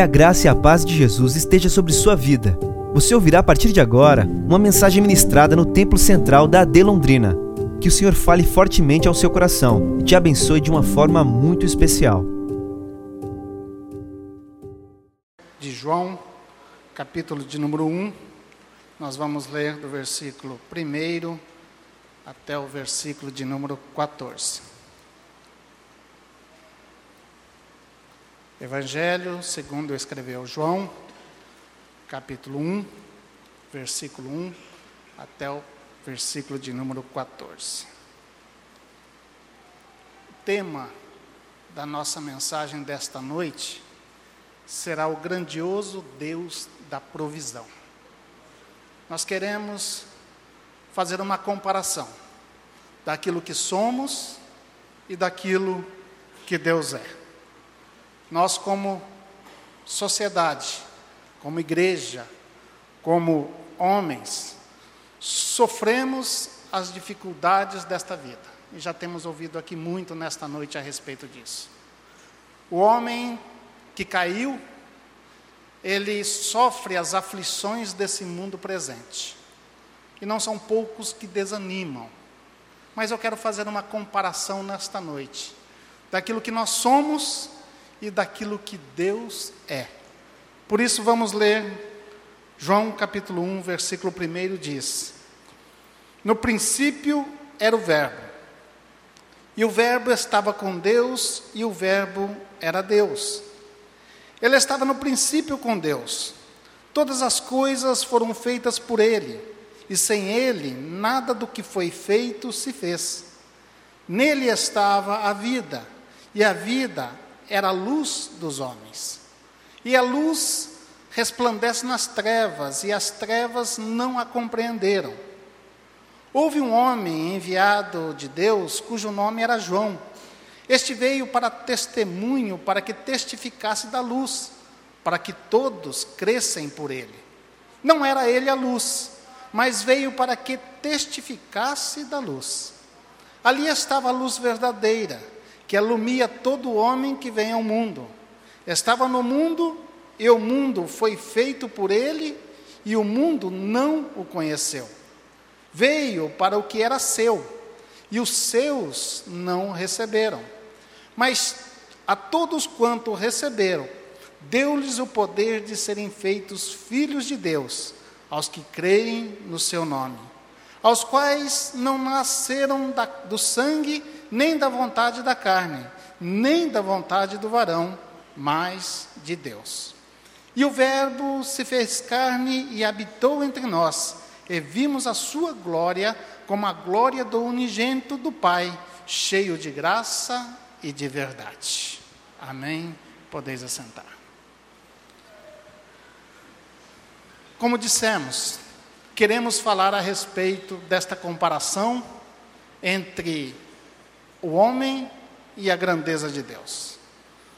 Que a graça e a paz de Jesus esteja sobre sua vida. Você ouvirá a partir de agora uma mensagem ministrada no Templo Central da AD Londrina. Que o Senhor fale fortemente ao seu coração e te abençoe de uma forma muito especial. De João, capítulo de número 1, nós vamos ler do versículo 1 até o versículo de número 14. Evangelho segundo escreveu João, capítulo 1, versículo 1 até o versículo de número 14. O tema da nossa mensagem desta noite será o grandioso Deus da provisão. Nós queremos fazer uma comparação daquilo que somos e daquilo que Deus é. Nós, como sociedade, como igreja, como homens, sofremos as dificuldades desta vida. E já temos ouvido aqui muito nesta noite a respeito disso. O homem que caiu, ele sofre as aflições desse mundo presente. E não são poucos que desanimam. Mas eu quero fazer uma comparação nesta noite daquilo que nós somos e daquilo que Deus é. Por isso vamos ler João capítulo 1, versículo 1 diz: No princípio era o Verbo, e o Verbo estava com Deus, e o Verbo era Deus. Ele estava no princípio com Deus. Todas as coisas foram feitas por Ele, e sem Ele, nada do que foi feito se fez. Nele estava a vida, e a vida era a luz dos homens. E a luz resplandece nas trevas, e as trevas não a compreenderam. Houve um homem enviado de Deus, cujo nome era João. Este veio para testemunho, para que testificasse da luz, para que todos crescem por ele. Não era ele a luz, mas veio para que testificasse da luz. Ali estava a luz verdadeira que alumia todo homem que vem ao mundo. Estava no mundo e o mundo foi feito por ele e o mundo não o conheceu. Veio para o que era seu e os seus não receberam. Mas a todos quanto receberam, deu-lhes o poder de serem feitos filhos de Deus, aos que creem no seu nome, aos quais não nasceram da, do sangue nem da vontade da carne, nem da vontade do varão, mas de Deus. E o Verbo se fez carne e habitou entre nós, e vimos a sua glória como a glória do unigênito do Pai, cheio de graça e de verdade. Amém. Podeis assentar. Como dissemos, queremos falar a respeito desta comparação entre o homem e a grandeza de Deus.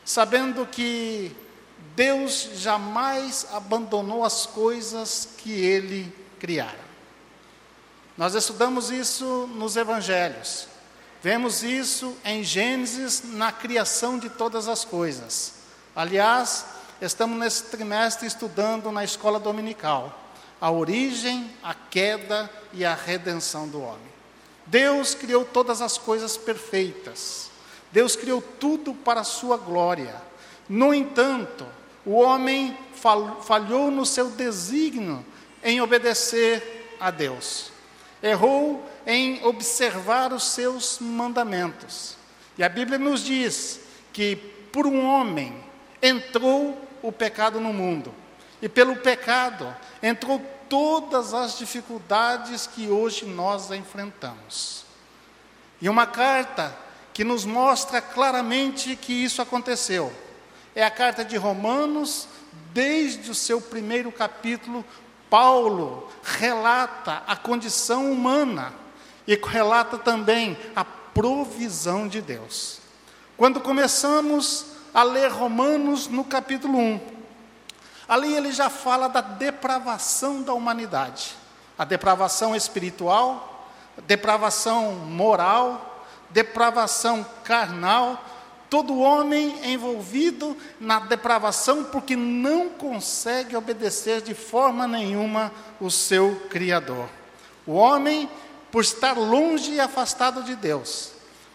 Sabendo que Deus jamais abandonou as coisas que ele criara. Nós estudamos isso nos evangelhos. Vemos isso em Gênesis, na criação de todas as coisas. Aliás, estamos nesse trimestre estudando na escola dominical a origem, a queda e a redenção do homem. Deus criou todas as coisas perfeitas. Deus criou tudo para a sua glória. No entanto, o homem falhou no seu desígnio em obedecer a Deus. Errou em observar os seus mandamentos. E a Bíblia nos diz que por um homem entrou o pecado no mundo. E pelo pecado entrou todas as dificuldades que hoje nós enfrentamos. E uma carta que nos mostra claramente que isso aconteceu é a carta de Romanos, desde o seu primeiro capítulo, Paulo relata a condição humana e relata também a provisão de Deus. Quando começamos a ler Romanos no capítulo 1, Ali ele já fala da depravação da humanidade, a depravação espiritual, depravação moral, depravação carnal, todo homem envolvido na depravação porque não consegue obedecer de forma nenhuma o seu Criador. O homem, por estar longe e afastado de Deus,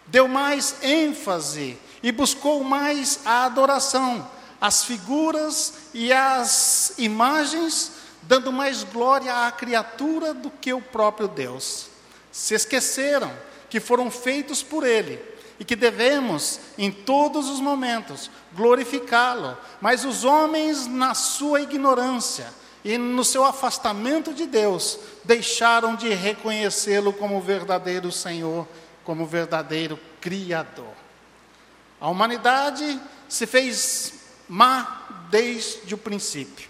deu mais ênfase e buscou mais a adoração, as figuras e as imagens, dando mais glória à criatura do que o próprio Deus. Se esqueceram que foram feitos por Ele e que devemos, em todos os momentos, glorificá-lo. Mas os homens, na sua ignorância e no seu afastamento de Deus, deixaram de reconhecê-lo como verdadeiro Senhor, como verdadeiro Criador. A humanidade se fez má desde o princípio.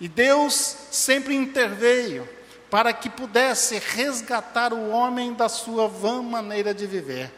E Deus sempre interveio para que pudesse resgatar o homem da sua vã maneira de viver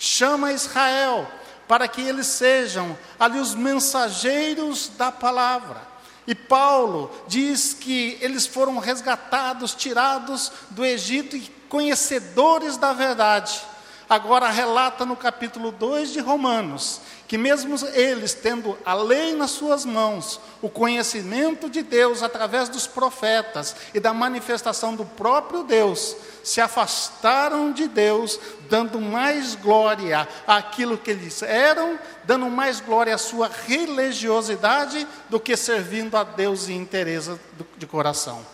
chama Israel para que eles sejam ali os mensageiros da palavra. E Paulo diz que eles foram resgatados, tirados do Egito e conhecedores da verdade. Agora relata no capítulo 2 de Romanos que, mesmo eles tendo a lei nas suas mãos, o conhecimento de Deus através dos profetas e da manifestação do próprio Deus, se afastaram de Deus, dando mais glória àquilo que eles eram, dando mais glória à sua religiosidade do que servindo a Deus em interesse de coração.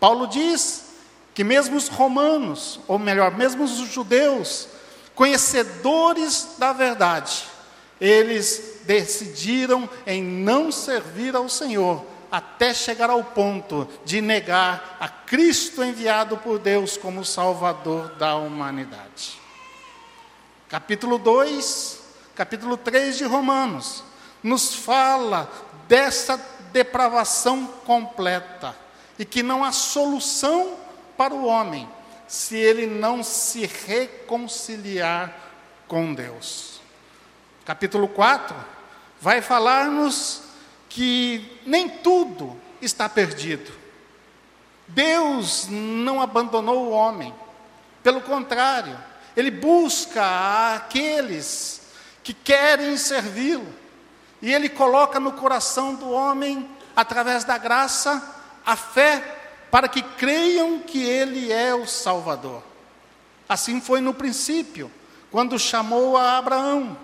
Paulo diz que mesmo os romanos, ou melhor, mesmo os judeus, conhecedores da verdade, eles decidiram em não servir ao Senhor, até chegar ao ponto de negar a Cristo enviado por Deus como Salvador da humanidade. Capítulo 2, capítulo 3 de Romanos, nos fala dessa depravação completa e que não há solução para o homem se ele não se reconciliar com Deus. Capítulo 4, vai falar-nos que nem tudo está perdido. Deus não abandonou o homem, pelo contrário, ele busca aqueles que querem servi-lo, e ele coloca no coração do homem, através da graça, a fé para que creiam que ele é o Salvador. Assim foi no princípio, quando chamou a Abraão.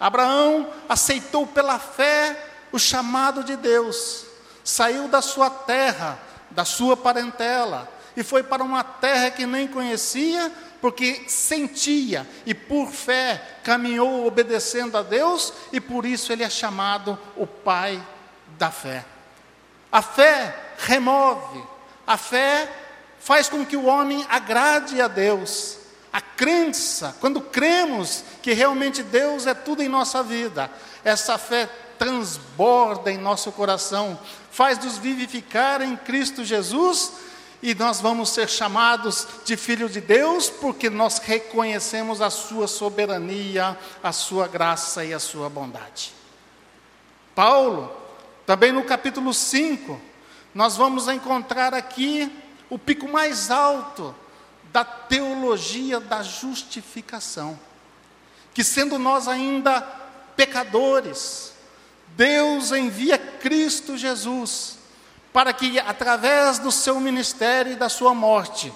Abraão aceitou pela fé o chamado de Deus, saiu da sua terra, da sua parentela, e foi para uma terra que nem conhecia, porque sentia e por fé caminhou obedecendo a Deus, e por isso ele é chamado o pai da fé. A fé remove, a fé faz com que o homem agrade a Deus. A crença, quando cremos que realmente Deus é tudo em nossa vida, essa fé transborda em nosso coração, faz-nos vivificar em Cristo Jesus e nós vamos ser chamados de filho de Deus porque nós reconhecemos a sua soberania, a sua graça e a sua bondade. Paulo, também no capítulo 5, nós vamos encontrar aqui o pico mais alto da teologia da justificação. Que sendo nós ainda pecadores, Deus envia Cristo Jesus para que, através do seu ministério e da sua morte,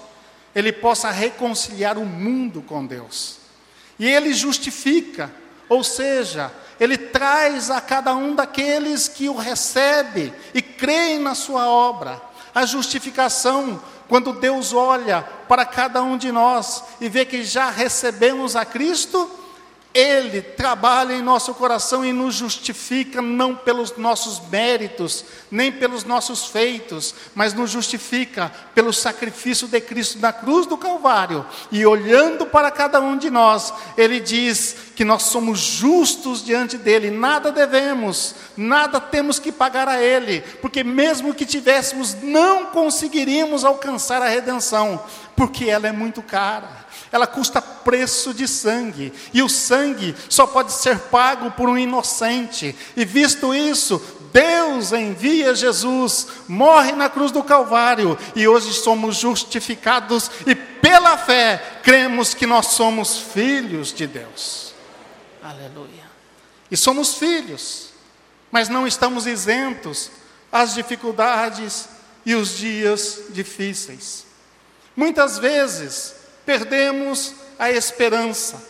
ele possa reconciliar o mundo com Deus. E ele justifica, ou seja, ele traz a cada um daqueles que o recebe e creem na sua obra a justificação quando Deus olha para cada um de nós e vê que já recebemos a Cristo, Ele trabalha em nosso coração e nos justifica não pelos nossos méritos, nem pelos nossos feitos, mas nos justifica pelo sacrifício de Cristo na cruz do Calvário. E olhando para cada um de nós, Ele diz que nós somos justos diante dele, nada devemos, nada temos que pagar a ele, porque mesmo que tivéssemos, não conseguiríamos alcançar a redenção, porque ela é muito cara. Ela custa preço de sangue, e o sangue só pode ser pago por um inocente. E visto isso, Deus envia Jesus, morre na cruz do Calvário e hoje somos justificados e pela fé cremos que nós somos filhos de Deus. Aleluia. E somos filhos, mas não estamos isentos às dificuldades e os dias difíceis. Muitas vezes perdemos a esperança,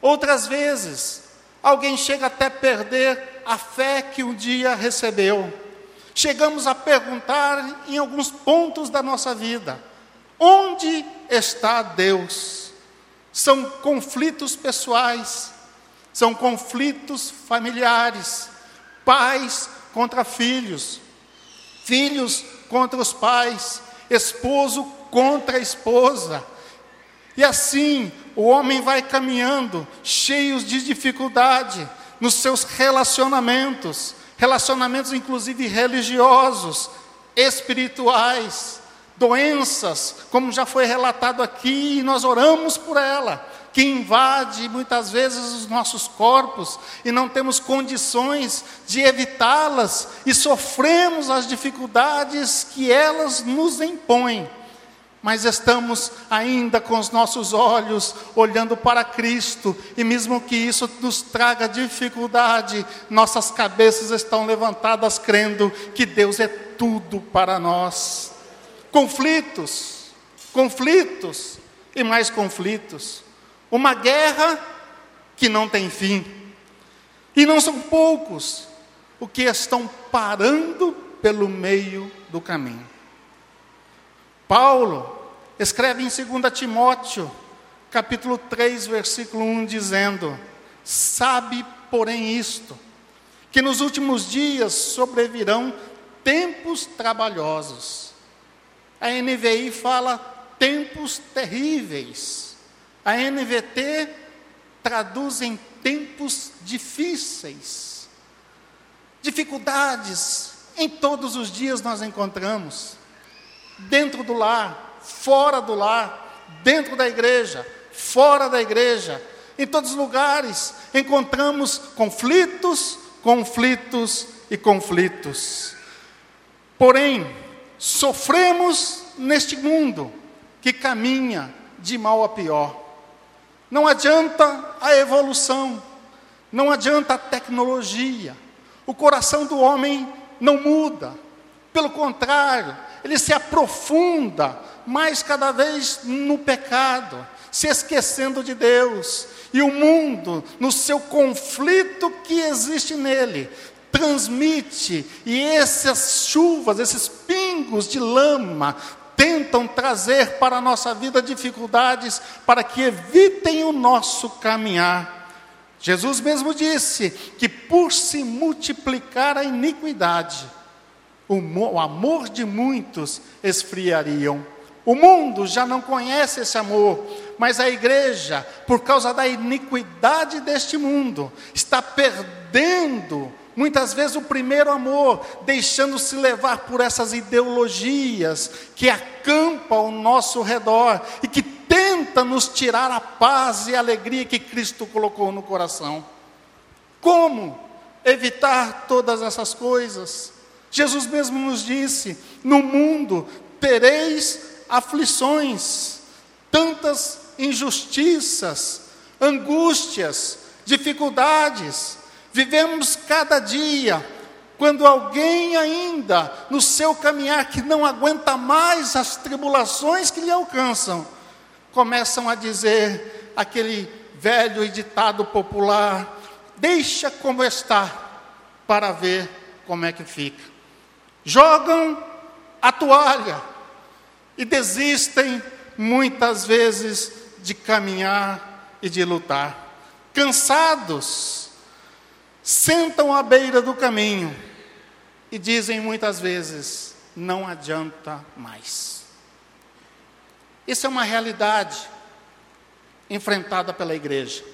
outras vezes alguém chega até perder a fé que um dia recebeu. Chegamos a perguntar em alguns pontos da nossa vida: onde está Deus? São conflitos pessoais, são conflitos familiares, pais contra filhos, filhos contra os pais, esposo contra a esposa. E assim o homem vai caminhando, cheios de dificuldade nos seus relacionamentos, relacionamentos inclusive religiosos, espirituais, doenças, como já foi relatado aqui, e nós oramos por ela que invade muitas vezes os nossos corpos e não temos condições de evitá-las e sofremos as dificuldades que elas nos impõem. Mas estamos ainda com os nossos olhos olhando para Cristo, e mesmo que isso nos traga dificuldade, nossas cabeças estão levantadas crendo que Deus é tudo para nós. Conflitos, conflitos e mais conflitos. Uma guerra que não tem fim. E não são poucos o que estão parando pelo meio do caminho. Paulo escreve em 2 Timóteo, capítulo 3, versículo 1, dizendo: Sabe, porém, isto, que nos últimos dias sobrevirão tempos trabalhosos. A NVI fala tempos terríveis. A NVT traduz em tempos difíceis. Dificuldades em todos os dias nós encontramos. Dentro do lar, fora do lar, dentro da igreja, fora da igreja, em todos os lugares encontramos conflitos, conflitos e conflitos. Porém, sofremos neste mundo que caminha de mal a pior. Não adianta a evolução, não adianta a tecnologia. O coração do homem não muda. Pelo contrário, ele se aprofunda mais cada vez no pecado, se esquecendo de Deus. E o mundo, no seu conflito que existe nele, transmite, e essas chuvas, esses pingos de lama, tentam trazer para a nossa vida dificuldades para que evitem o nosso caminhar. Jesus mesmo disse que por se multiplicar a iniquidade, o amor de muitos esfriariam. O mundo já não conhece esse amor, mas a igreja, por causa da iniquidade deste mundo, está perdendo muitas vezes o primeiro amor, deixando-se levar por essas ideologias que acampam ao nosso redor e que tenta nos tirar a paz e a alegria que Cristo colocou no coração. Como evitar todas essas coisas? Jesus mesmo nos disse: no mundo tereis aflições, tantas injustiças, angústias, dificuldades, Vivemos cada dia, quando alguém ainda, no seu caminhar, que não aguenta mais as tribulações que lhe alcançam, começam a dizer aquele velho ditado popular: deixa como está, para ver como é que fica. Jogam a toalha e desistem muitas vezes de caminhar e de lutar. Cansados, sentam à beira do caminho e dizem muitas vezes: não adianta mais. Isso é uma realidade enfrentada pela igreja.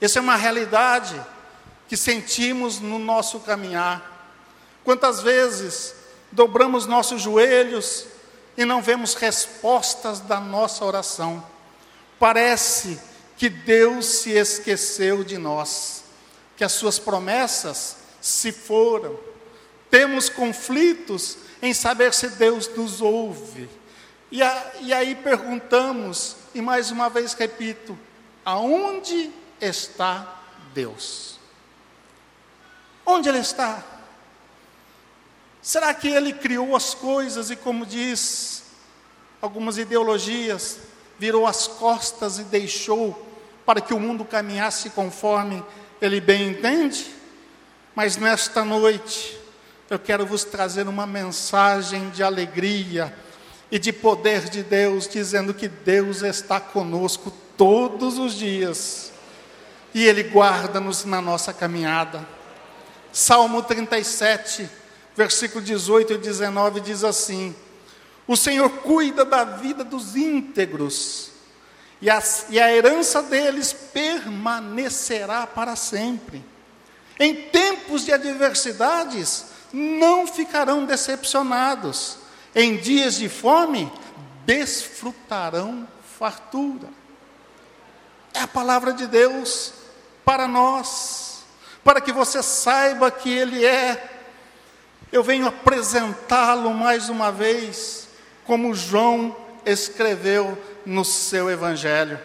Essa é uma realidade que sentimos no nosso caminhar. Quantas vezes dobramos nossos joelhos e não vemos respostas da nossa oração? Parece que Deus se esqueceu de nós que as suas promessas se foram. Temos conflitos em saber se Deus nos ouve. E, a, e aí perguntamos, e mais uma vez repito: aonde está Deus. Onde Ele está? Será que Ele criou as coisas e, como diz algumas ideologias, virou as costas e deixou para que o mundo caminhasse conforme Ele bem entende? Mas nesta noite, eu quero vos trazer uma mensagem de alegria e de poder de Deus, dizendo que Deus está conosco todos os dias e Ele guarda-nos na nossa caminhada. Salmo 37, versículo 18 e 19 diz assim: O Senhor cuida da vida dos íntegros, e a, e a herança deles permanecerá para sempre. Em tempos de adversidades, não ficarão decepcionados. Em dias de fome, desfrutarão fartura. É a palavra de Deus para nós, para que você saiba que Ele é. Eu venho apresentá-lo mais uma vez, como João escreveu no seu Evangelho,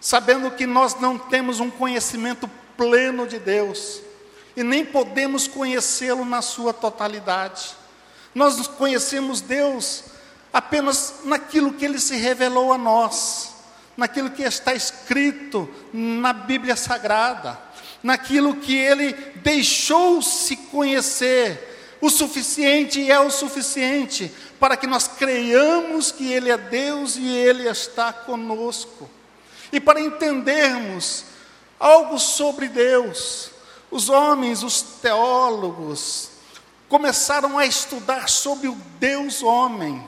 sabendo que nós não temos um conhecimento pleno de Deus e nem podemos conhecê-lo na sua totalidade. Nós conhecemos Deus apenas naquilo que ele se revelou a nós, naquilo que está escrito na Bíblia Sagrada, naquilo que ele deixou se conhecer, o suficiente é o suficiente para que nós creiamos que ele é Deus e ele está conosco. E para entendermos algo sobre Deus, os homens, os teólogos, começaram a estudar sobre o Deus homem,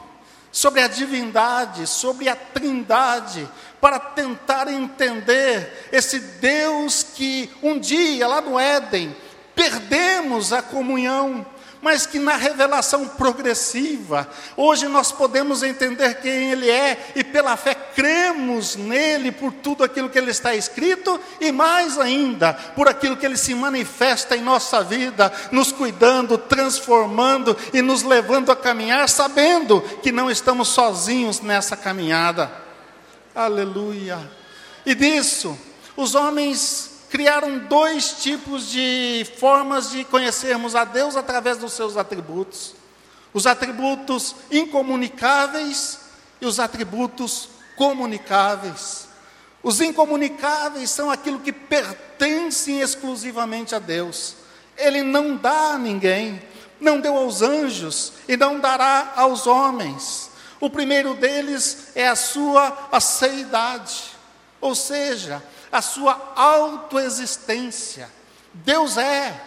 sobre a divindade, sobre a trindade, para tentar entender esse Deus que um dia, lá no Éden, perdemos a comunhão, mas que na revelação progressiva, hoje nós podemos entender quem Ele é e pela fé cremos nele por tudo aquilo que Ele está escrito e mais ainda, por aquilo que Ele se manifesta em nossa vida, nos cuidando, transformando e nos levando a caminhar, sabendo que não estamos sozinhos nessa caminhada. Aleluia. E disso, os homens criaram dois tipos de formas de conhecermos a Deus através dos seus atributos: os atributos incomunicáveis e os atributos comunicáveis. Os incomunicáveis são aquilo que pertencem exclusivamente a Deus. Ele não dá a ninguém, não deu aos anjos e não dará aos homens. O primeiro deles é a sua aceidade, ou seja, a sua autoexistência. Deus é,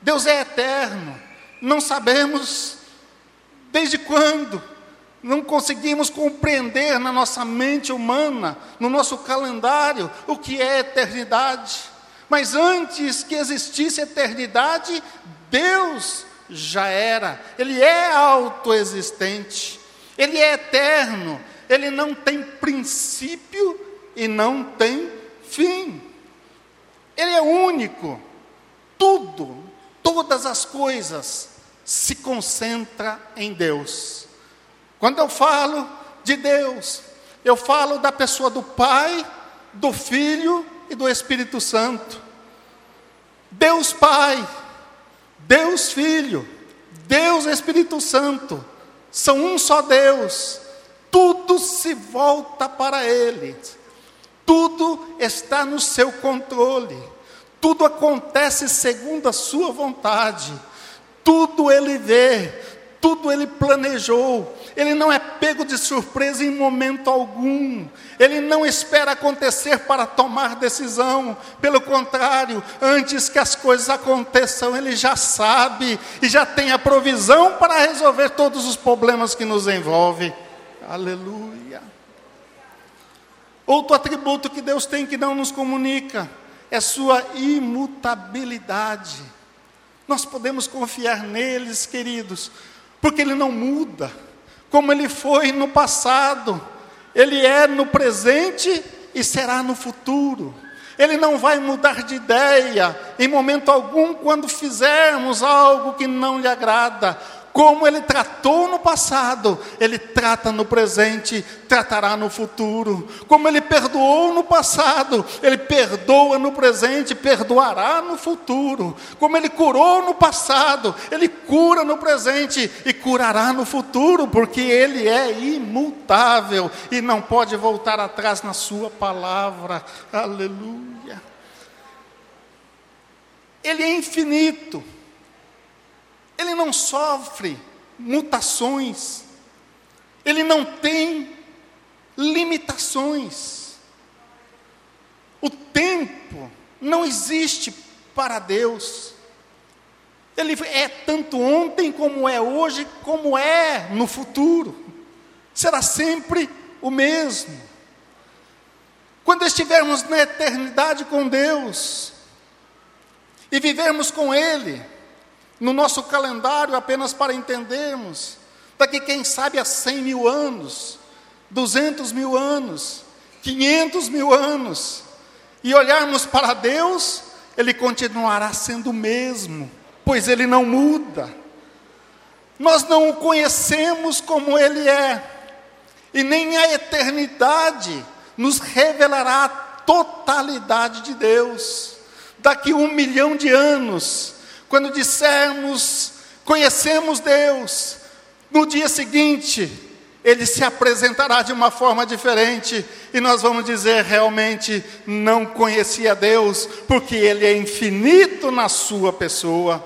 Deus é eterno. Não sabemos desde quando, não conseguimos compreender na nossa mente humana, no nosso calendário, o que é eternidade. Mas antes que existisse eternidade, Deus já era, Ele é autoexistente, Ele é eterno, Ele não tem princípio e não tem fim. Ele é único. Tudo, todas as coisas se concentra em Deus. Quando eu falo de Deus, eu falo da pessoa do Pai, do Filho e do Espírito Santo. Deus Pai, Deus Filho, Deus Espírito Santo, são um só Deus, tudo se volta para Ele. Tudo está no seu controle. Tudo acontece segundo a sua vontade. Tudo ele vê, tudo ele planejou. Ele não é pego de surpresa em momento algum. Ele não espera acontecer para tomar decisão. Pelo contrário, antes que as coisas aconteçam, ele já sabe e já tem a provisão para resolver todos os problemas que nos envolvem. Aleluia. Outro atributo que Deus tem que não nos comunica é sua imutabilidade. Nós podemos confiar neles, queridos, porque ele não muda, como ele foi no passado, ele é no presente e será no futuro. Ele não vai mudar de ideia em momento algum quando fizermos algo que não lhe agrada, Como ele tratou no passado, ele trata no presente, tratará no futuro. Como ele perdoou no passado, ele perdoa no presente, perdoará no futuro. Como ele curou no passado, ele cura no presente e curará no futuro, porque ele é imutável e não pode voltar atrás na sua palavra. Aleluia. Ele é infinito. Ele não sofre mutações. Ele não tem limitações. O tempo não existe para Deus. Ele é tanto ontem como é hoje, como é no futuro. Será sempre o mesmo. Quando estivermos na eternidade com Deus e vivermos com Ele, no nosso calendário apenas para entendermos. Daqui, quem sabe, a 100 mil anos, 200 mil anos, 500 mil anos, e olharmos para Deus, Ele continuará sendo o mesmo, pois Ele não muda. Nós não o conhecemos como Ele é, e nem a eternidade nos revelará a totalidade de Deus. Daqui um milhão de anos, quando dissermos, conhecemos Deus, no dia seguinte, ele se apresentará de uma forma diferente e nós vamos dizer realmente não conhecia Deus, porque Ele é infinito na sua pessoa.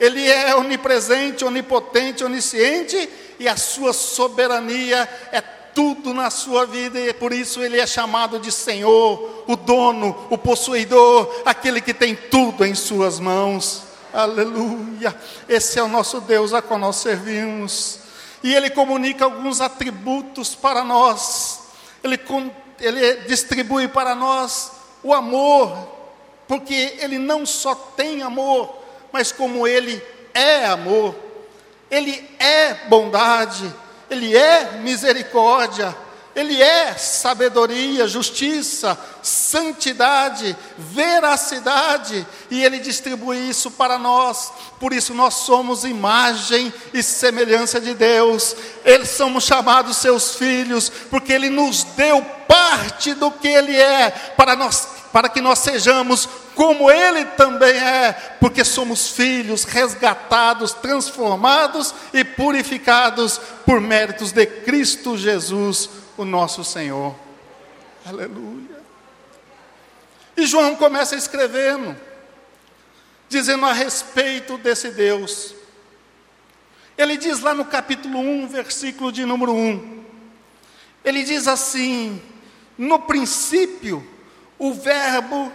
Ele é onipresente, onipotente, onisciente e a sua soberania é tudo na sua vida e por isso ele é chamado de Senhor, o dono, o possuidor, aquele que tem tudo em suas mãos. Aleluia. Esse é o nosso Deus a qual nós servimos. E Ele comunica alguns atributos para nós. Ele, ele distribui para nós o amor, porque Ele não só tem amor, mas como Ele é amor. Ele é bondade, Ele é misericórdia, ele é sabedoria, justiça, santidade, veracidade, e Ele distribui isso para nós. Por isso nós somos imagem e semelhança de Deus. Eles somos chamados seus filhos, porque Ele nos deu parte do que Ele é, para, nós, para que nós sejamos como Ele também é, porque somos filhos resgatados, transformados e purificados por méritos de Cristo Jesus o nosso Senhor. Aleluia. E João começa escrevendo, dizendo a respeito desse Deus. Ele diz lá no capítulo 1, versículo de número 1. Ele diz assim: No princípio, o Verbo,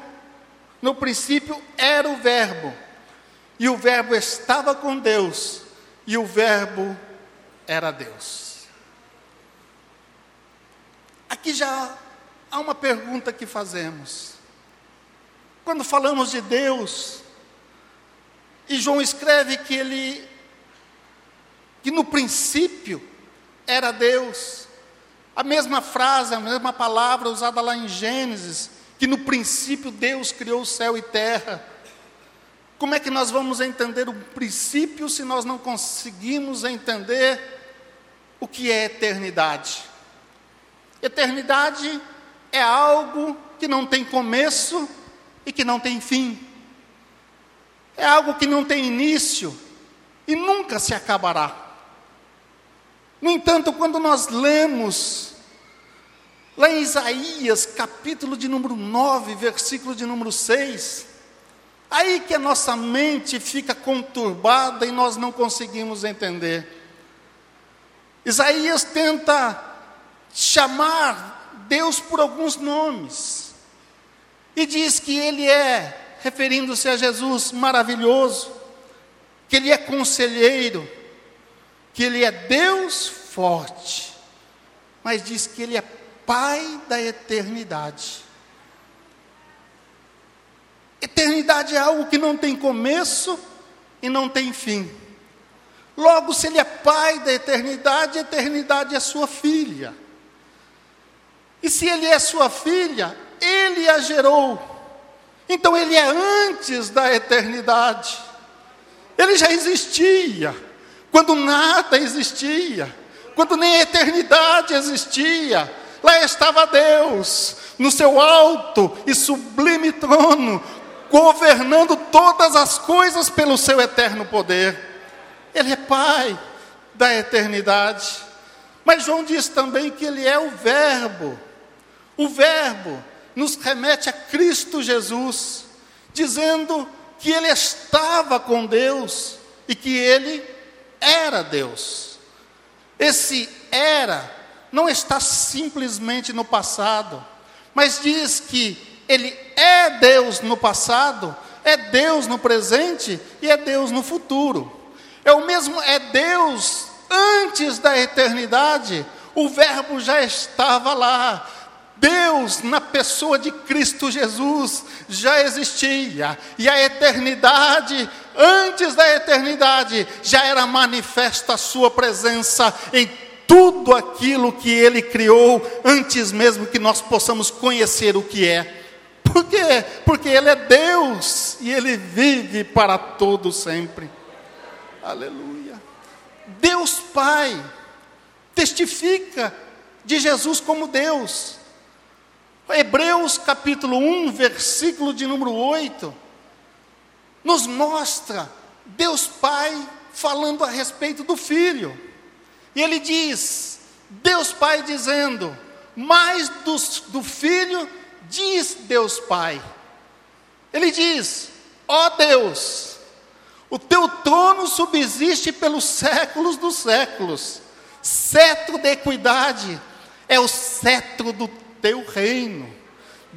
no princípio era o Verbo, e o Verbo estava com Deus, e o Verbo era Deus. Aqui já há uma pergunta que fazemos. Quando falamos de Deus, e João escreve que ele, que no princípio era Deus, a mesma frase, a mesma palavra usada lá em Gênesis, que no princípio Deus criou o céu e terra. Como é que nós vamos entender o princípio se nós não conseguimos entender o que é eternidade? Eternidade é algo que não tem começo e que não tem fim. É algo que não tem início e nunca se acabará. No entanto, quando nós lemos lá em Isaías, capítulo de número 9, versículo de número 6, aí que a nossa mente fica conturbada e nós não conseguimos entender. Isaías tenta chamar Deus por alguns nomes. E diz que Ele é, referindo-se a Jesus, maravilhoso, que Ele é conselheiro, que Ele é Deus forte, mas diz que Ele é Pai da eternidade. Eternidade é algo que não tem começo e não tem fim. Logo, se Ele é Pai da eternidade, a eternidade é sua filha. E se ele é sua filha, ele a gerou. Então ele é antes da eternidade. Ele já existia. quando nada existia, quando nem a eternidade existia, lá estava Deus, no seu alto e sublime trono, governando todas as coisas pelo seu eterno poder. Ele é Pai da eternidade. Mas João diz também que ele é o Verbo. O Verbo nos remete a Cristo Jesus, dizendo que ele estava com Deus e que ele era Deus. Esse era não está simplesmente no passado, mas diz que ele é Deus no passado, é Deus no presente e é Deus no futuro. É o mesmo, é Deus antes da eternidade, o Verbo já estava lá. Deus, na pessoa de Cristo Jesus, já existia, e a eternidade, antes da eternidade, já era manifesta a Sua presença em tudo aquilo que Ele criou, antes mesmo que nós possamos conhecer o que é. Por quê? Porque Ele é Deus e Ele vive para todo sempre. Aleluia. Deus Pai testifica de Jesus como Deus. Hebreus capítulo 1, versículo de número 8, nos mostra Deus Pai falando a respeito do Filho. E ele diz, Deus Pai dizendo, mais do, do Filho, diz Deus Pai. Ele diz, ó oh Deus, o teu trono subsiste pelos séculos dos séculos. Cetro de equidade é o cetro do teu reino.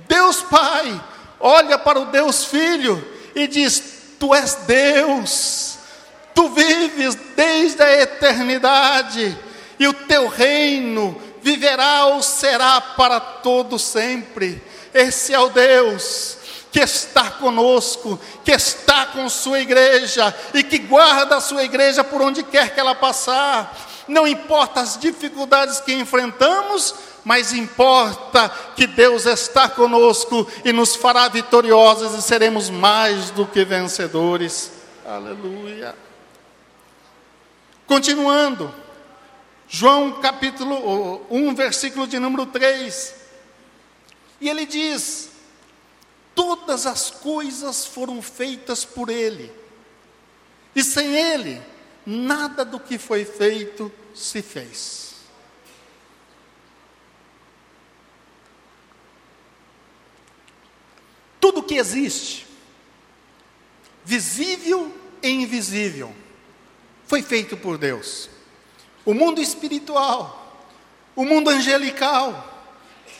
Deus Pai olha para o Deus Filho e diz: Tu és Deus, tu vives desde a eternidade, e o teu reino viverá ou será para todo sempre. Esse é o Deus que está conosco, que está com sua igreja e que guarda a sua igreja por onde quer que ela passar. Não importa as dificuldades que enfrentamos, mas importa que Deus está conosco e nos fará vitoriosos e seremos mais do que vencedores. Aleluia. Continuando, João capítulo 1, versículo de número 3. E ele diz: Todas as coisas foram feitas por Ele, e sem Ele, nada do que foi feito se fez. Tudo que existe, visível e invisível, foi feito por Deus. O mundo espiritual, o mundo angelical,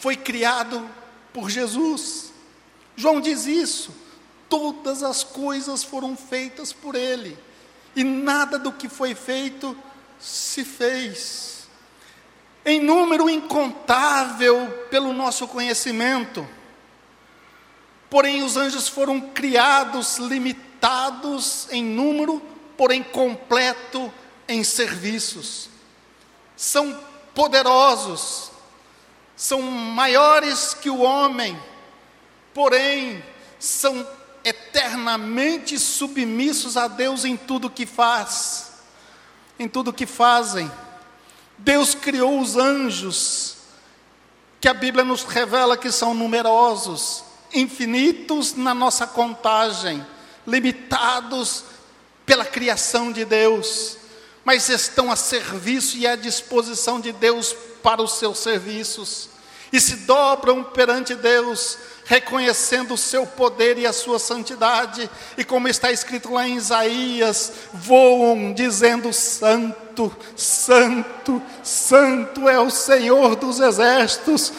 foi criado por Jesus. João diz isso. Todas as coisas foram feitas por Ele, e nada do que foi feito se fez. Em número incontável pelo nosso conhecimento. Porém, os anjos foram criados limitados em número, porém completo em serviços. São poderosos, são maiores que o homem porém são eternamente submissos a Deus em tudo que faz, em tudo que fazem. Deus criou os anjos, que a Bíblia nos revela que são numerosos, infinitos na nossa contagem, limitados pela criação de Deus, mas estão a serviço e à disposição de Deus para os seus serviços, e se dobram perante Deus reconhecendo o seu poder e a sua santidade, e como está escrito lá em Isaías, voam dizendo: Santo, Santo, Santo é o Senhor dos exércitos,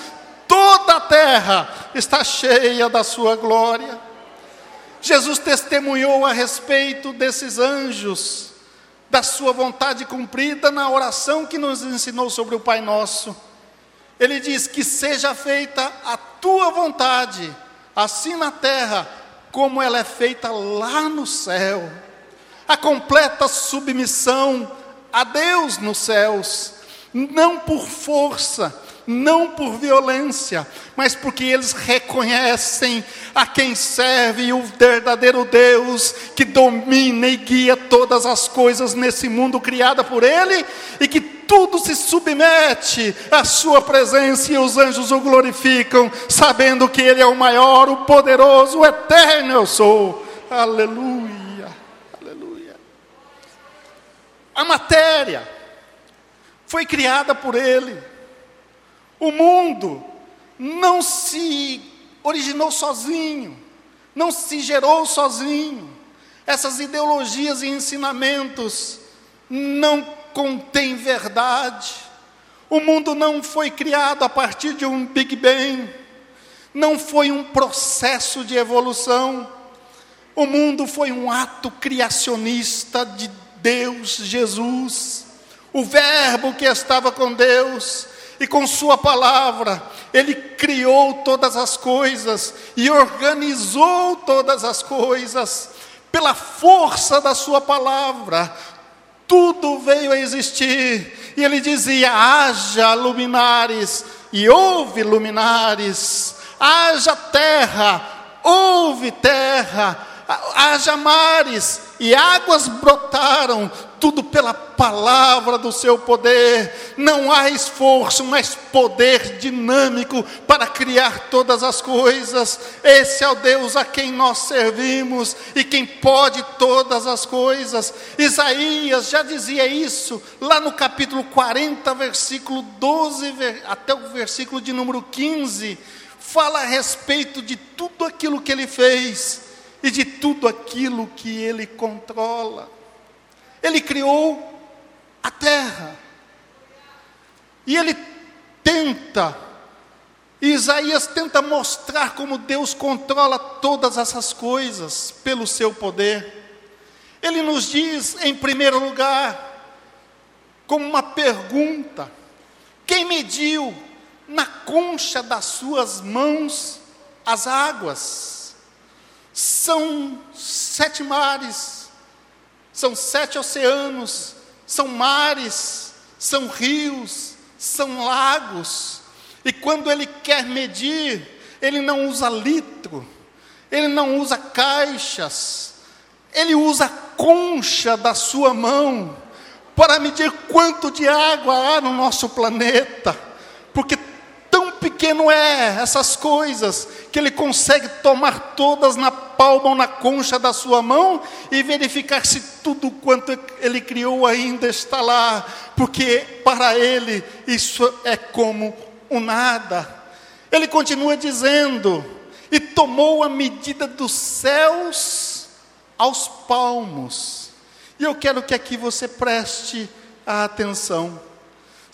toda a terra está cheia da sua glória. Jesus testemunhou a respeito desses anjos, da sua vontade cumprida na oração que nos ensinou sobre o Pai Nosso. Ele diz: Que seja feita a tua vontade, assim na terra, como ela é feita lá no céu. A completa submissão a Deus nos céus, não por força, não por violência, mas porque eles reconhecem a quem serve o verdadeiro Deus que domina e guia todas as coisas nesse mundo criado por Ele e que tudo se submete à Sua presença e os anjos o glorificam, sabendo que Ele é o maior, o poderoso, o eterno eu sou. Aleluia, aleluia. A matéria foi criada por Ele o mundo não se originou sozinho, não se gerou sozinho. Essas ideologias e ensinamentos não contêm verdade. O mundo não foi criado a partir de um Big Bang, não foi um processo de evolução. O mundo foi um ato criacionista de Deus, Jesus, o Verbo que estava com Deus, e com Sua palavra, Ele criou todas as coisas e organizou todas as coisas, pela força da Sua palavra, tudo veio a existir, e Ele dizia: haja luminares, e houve luminares, haja terra, houve terra, haja mares, e águas brotaram, tudo pela palavra do seu poder. Não há esforço, mas poder dinâmico para criar todas as coisas. Esse é o Deus a quem nós servimos e quem pode todas as coisas. Isaías já dizia isso lá no capítulo 40, versículo 12 até o versículo de número 15. Fala a respeito de tudo aquilo que ele fez e de tudo aquilo que ele controla. Ele criou a terra. E ele tenta, Isaías tenta mostrar como Deus controla todas essas coisas pelo seu poder. Ele nos diz, em primeiro lugar, como uma pergunta: quem mediu na concha das suas mãos as águas? São sete mares, são sete oceanos, são mares, são rios, são lagos. E quando ele quer medir, ele não usa litro, ele não usa caixas, ele usa a concha da sua mão para medir quanto de água há no nosso planeta, porque pequeno é essas coisas, que ele consegue tomar todas na palma ou na concha da sua mão e verificar se tudo quanto ele criou ainda está lá, porque para ele isso é como o nada. Ele continua dizendo: e tomou a medida dos céus aos palmos. E eu quero que aqui você preste a atenção.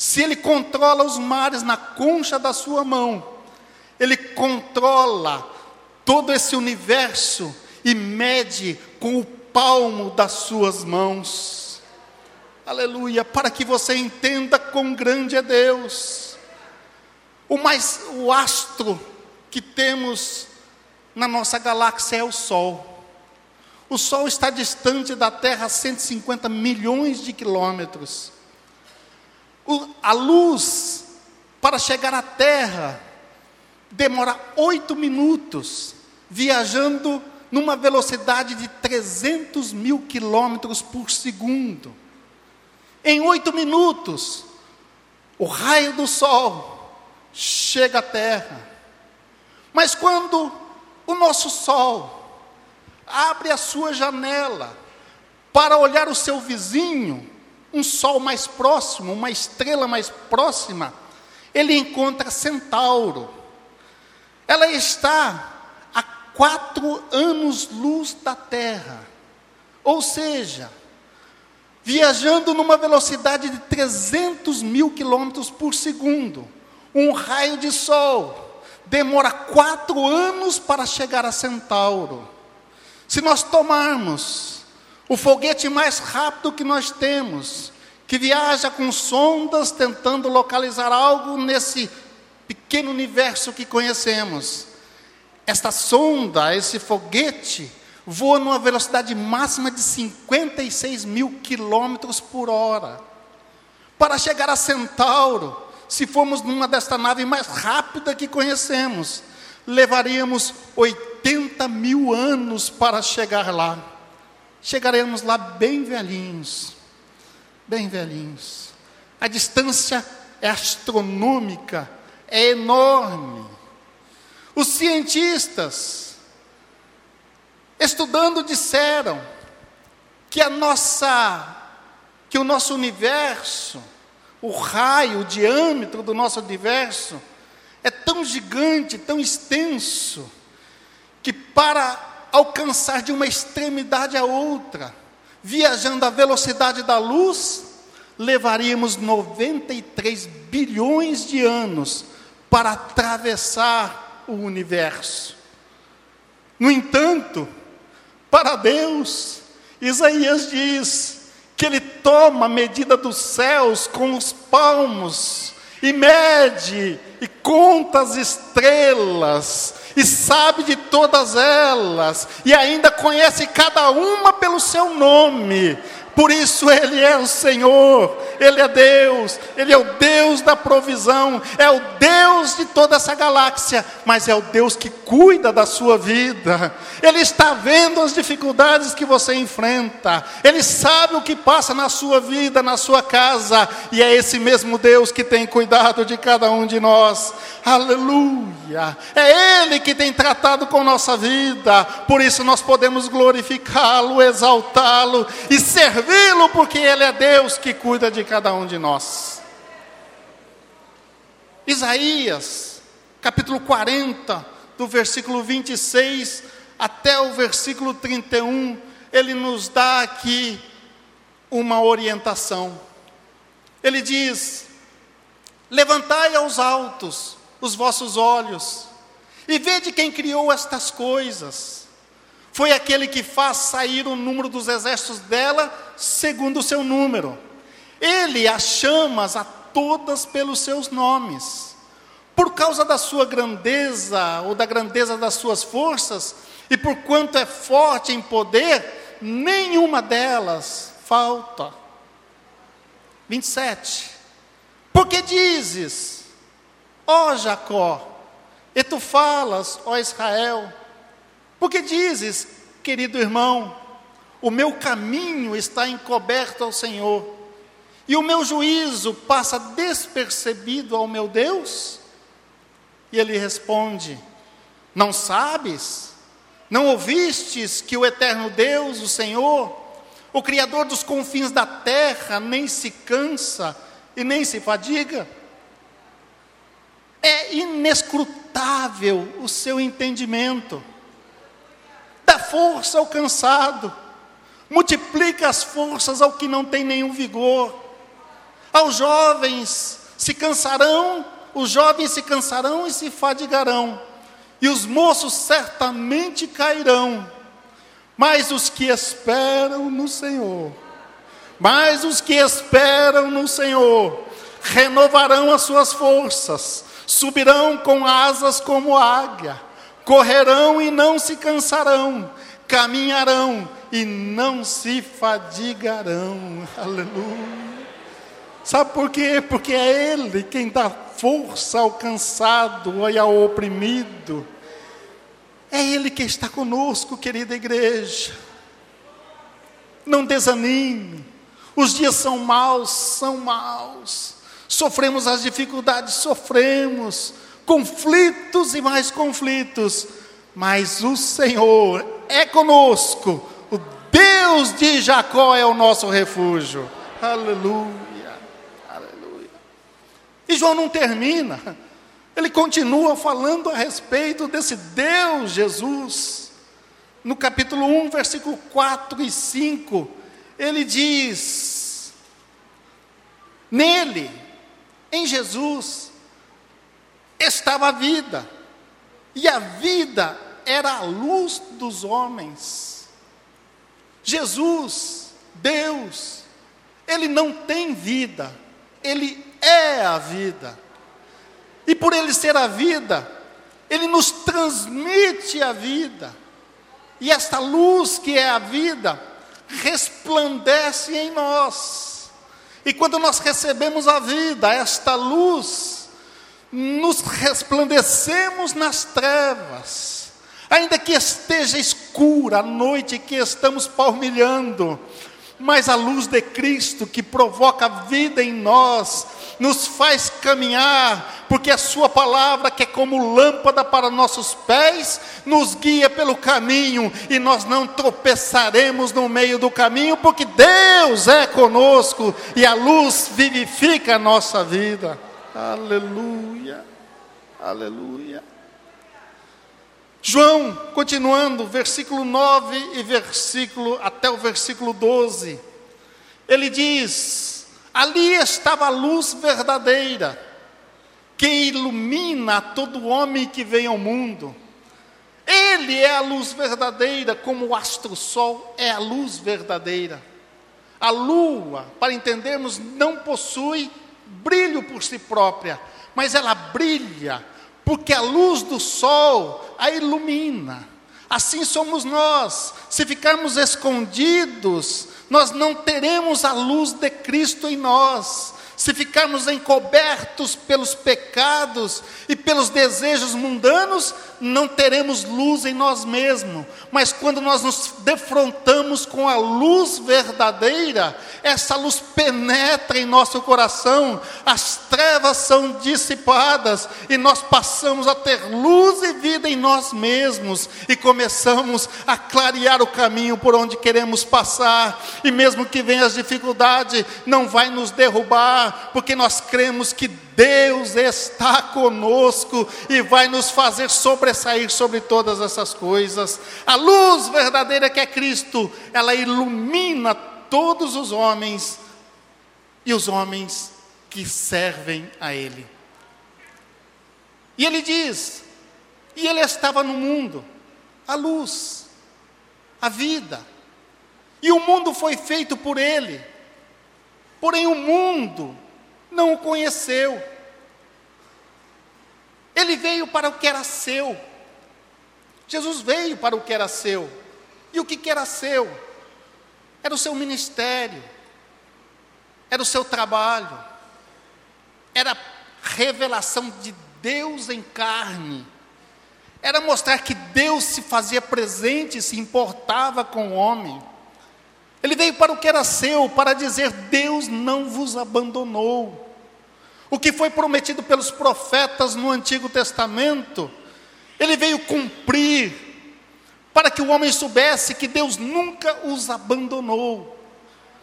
Se ele controla os mares na concha da sua mão, ele controla todo esse universo e mede com o palmo das suas mãos. Aleluia, para que você entenda quão grande é Deus. O mais o astro que temos na nossa galáxia é o Sol. O Sol está distante da Terra a 150 milhões de quilômetros a luz para chegar à Terra demora oito minutos, viajando numa velocidade de 300 mil quilômetros por segundo. Em oito minutos, o raio do Sol chega à Terra. Mas quando o nosso Sol abre a sua janela para olhar o seu vizinho, um sol mais próximo, uma estrela mais próxima, ele encontra Centauro. Ela está a quatro anos-luz da Terra. Ou seja, viajando numa velocidade de 300 mil quilômetros por segundo, um raio de sol demora quatro anos para chegar a Centauro. Se nós tomarmos o foguete mais rápido que nós temos, que viaja com sondas tentando localizar algo nesse pequeno universo que conhecemos. Esta sonda, esse foguete, voa numa velocidade máxima de 56 mil quilômetros por hora. Para chegar a Centauro, se formos numa desta nave mais rápida que conhecemos, levaríamos 80 mil anos para chegar lá. Chegaremos lá bem velhinhos, bem velhinhos. A distância é astronômica, é enorme. Os cientistas, estudando, disseram que a nossa, que o nosso universo, o raio, o diâmetro do nosso universo, é tão gigante, tão extenso, que para alcançar de uma extremidade a outra, viajando à velocidade da luz, levaríamos 93 bilhões de anos para atravessar o universo. No entanto, para Deus, Isaías diz que Ele toma a medida dos céus com os palmos e mede e conta as estrelas e sabe de todas elas e ainda conhece cada uma pelo seu nome. Por isso Ele é o Senhor, Ele é Deus, Ele é o Deus da provisão, é o Deus de toda essa galáxia, mas é o Deus que cuida da sua vida. Ele está vendo as dificuldades que você enfrenta, Ele sabe o que passa na sua vida, na sua casa, e é esse mesmo Deus que tem cuidado de cada um de nós. Aleluia! É Ele que tem tratado com nossa vida, por isso nós podemos glorificá-lo, exaltá-lo e servir servi-lo, porque Ele é Deus que cuida de cada um de nós. Isaías, capítulo 40, do versículo 26 até o versículo 31, ele nos dá aqui uma orientação. Ele diz: Levantai aos altos os vossos olhos, e vede quem criou estas coisas foi aquele que faz sair o número dos exércitos dela segundo o seu número. Ele as chama a todas pelos seus nomes. Por causa da sua grandeza ou da grandeza das suas forças, e por quanto é forte em poder, nenhuma delas falta. 27. Porque dizes, ó Jacó, e tu falas, ó Israel, porque dizes, querido irmão, o meu caminho está encoberto ao Senhor, e o meu juízo passa despercebido ao meu Deus? E ele responde: Não sabes? Não ouvistes que o eterno Deus, o Senhor, o Criador dos confins da terra, nem se cansa e nem se fadiga? É inescrutável o seu entendimento dá força ao cansado, multiplica as forças ao que não tem nenhum vigor. Aos jovens se cansarão, os jovens se cansarão e se fadigarão, e os moços certamente cairão. Mas os que esperam no Senhor, mas os que esperam no Senhor, renovarão as suas forças, subirão com asas como águia correrão e não se cansarão, caminharão e não se fadigarão. Aleluia. Sabe por quê? Porque é Ele quem dá força ao cansado e ao oprimido. É Ele que está conosco, querida igreja. Não desanime. Os dias são maus, são maus. Sofremos as dificuldades, sofremos conflitos e mais conflitos, mas o Senhor é conosco, o Deus de Jacó é o nosso refúgio. Aleluia, aleluia. E João não termina, ele continua falando a respeito desse Deus Jesus. No capítulo 1, versículo 4 e 5, ele diz: Nele, em Jesus, estava a vida, e a vida era a luz dos homens. Jesus, Deus, Ele não tem vida, Ele é a vida. E por Ele ser a vida, Ele nos transmite a vida. E esta luz que é a vida, resplandece em nós. E quando nós recebemos a vida, esta luz, nos resplandecemos nas trevas. Ainda que esteja escura a noite que estamos palmilhando, mas a luz de Cristo que provoca vida em nós, nos faz caminhar, porque a Sua palavra, que é como lâmpada para nossos pés, nos guia pelo caminho e nós não tropeçaremos no meio do caminho, porque Deus é conosco e a luz vivifica a nossa vida. Aleluia, aleluia. João, continuando, versículo 9 e versículo até o versículo 12. Ele diz: Ali estava a luz verdadeira, que ilumina todo homem que vem ao mundo. Ele é a luz verdadeira, como o astro-sol é a luz verdadeira. A lua, para entendermos, não possui brilho por si própria, mas ela brilha porque a luz do sol a ilumina. Assim somos nós. Se ficarmos escondidos, nós não teremos a luz de Cristo em nós se ficarmos encobertos pelos pecados e pelos desejos mundanos, não teremos luz em nós mesmos. Mas quando nós nos defrontamos com a luz verdadeira, essa luz penetra em nosso coração, as trevas são dissipadas e nós passamos a ter luz e vida em nós mesmos e começamos a clarear o caminho por onde queremos passar. E mesmo que venha as dificuldades, não vai nos derrubar porque nós cremos que Deus está conosco e vai nos fazer sobressair sobre todas essas coisas. A luz verdadeira que é Cristo, ela ilumina todos os homens e os homens que servem a Ele. E ele diz: e ele estava no mundo, a luz, a vida, e o mundo foi feito por ele, porém o mundo não o conheceu. Ele veio para o que era seu. Jesus veio para o que era seu. E o que, era seu? Era o seu ministério, era o seu trabalho, era revelação de Deus em carne, era mostrar que Deus se fazia presente, se importava com o homem. Ele veio para o que era seu, para dizer: Deus não vos abandonou. O que foi prometido pelos profetas no Antigo Testamento, ele veio cumprir, para que o homem soubesse que Deus nunca os abandonou.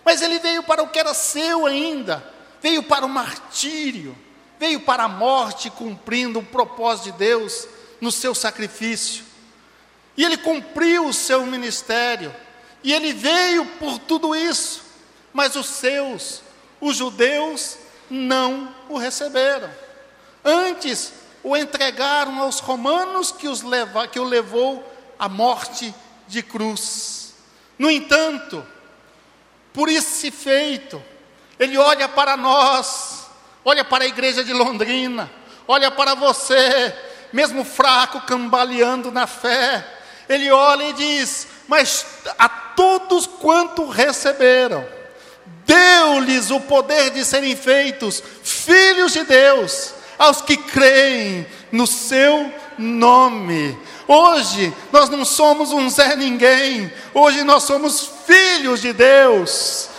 Mas ele veio para o que era seu ainda, veio para o martírio, veio para a morte, cumprindo o propósito de Deus no seu sacrifício. E ele cumpriu o seu ministério. E ele veio por tudo isso, mas os seus, os judeus, não o receberam. Antes o entregaram aos romanos que, os leva, que o levou à morte de cruz. No entanto, por esse feito, ele olha para nós, olha para a igreja de Londrina, olha para você, mesmo fraco, cambaleando na fé, ele olha e diz: Mas a todos quanto receberam, deu-lhes o poder de serem feitos filhos de Deus, aos que creem no seu nome. Hoje nós não somos um Zé Ninguém, hoje nós somos filhos de Deus.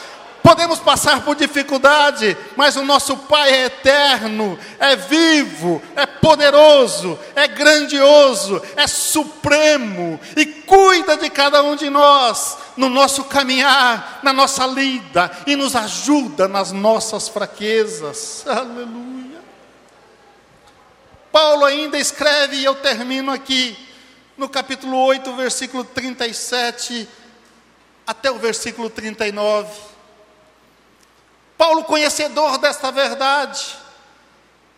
Podemos passar por dificuldade, mas o nosso Pai é eterno, é vivo, é poderoso, é grandioso, é supremo e cuida de cada um de nós no nosso caminhar, na nossa lida e nos ajuda nas nossas fraquezas. Aleluia. Paulo ainda escreve, e eu termino aqui, no capítulo 8, versículo 37 até o versículo 39. Paulo, conhecedor desta verdade,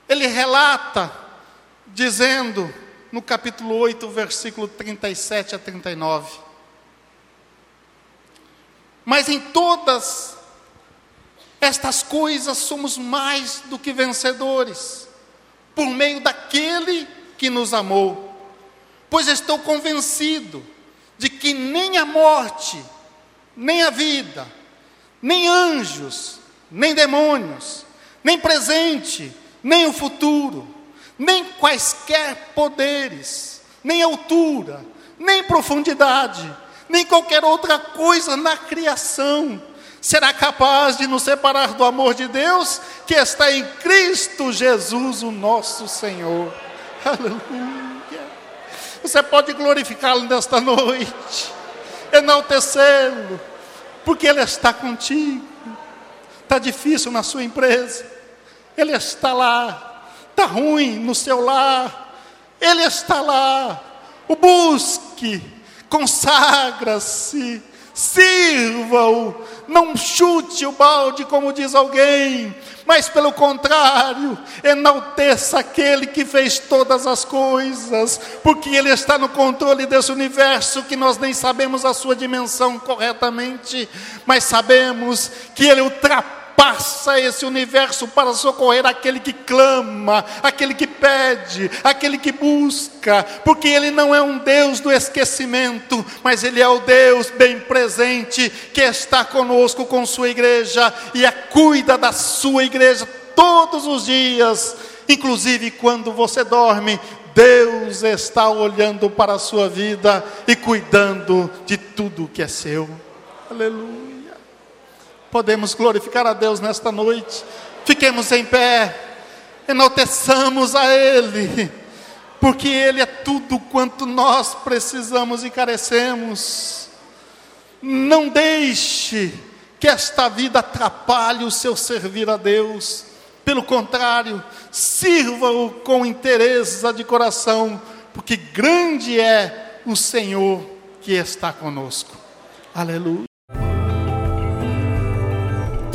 ele relata, dizendo, no capítulo 8, versículo 37 a 39. Mas em todas estas coisas somos mais do que vencedores, por meio daquele que nos amou. Pois estou convencido de que nem a morte, nem a vida, nem anjos, nem demônios, nem presente, nem o futuro, nem quaisquer poderes, nem altura, nem profundidade, nem qualquer outra coisa na criação será capaz de nos separar do amor de Deus que está em Cristo Jesus, o nosso Senhor. Aleluia. Você pode glorificá-lo nesta noite, enaltecê-lo, porque Ele está contigo. Está difícil na sua empresa, Ele está lá. Está ruim no seu lar, Ele está lá. O busque, consagra-se sirva-o, não chute o balde, como diz alguém, mas pelo contrário, enalteça aquele que fez todas as coisas, porque Ele está no controle desse universo que nós nem sabemos a sua dimensão corretamente, mas sabemos que Ele ultrapassa passa esse universo para socorrer aquele que clama, aquele que pede, aquele que busca, porque Ele não é um Deus do esquecimento, mas Ele é o Deus bem presente que está conosco com Sua igreja e a cuida da Sua igreja todos os dias, inclusive quando você dorme. Deus está olhando para a sua vida e cuidando de tudo que é seu. Aleluia. Podemos glorificar a Deus nesta noite. Fiquemos em pé, enalteçamos a Ele, porque Ele é tudo quanto nós precisamos e carecemos. Não deixe que esta vida atrapalhe o seu servir a Deus. Pelo contrário, sirva-o com interesse de coração, porque grande é o Senhor que está conosco. Aleluia.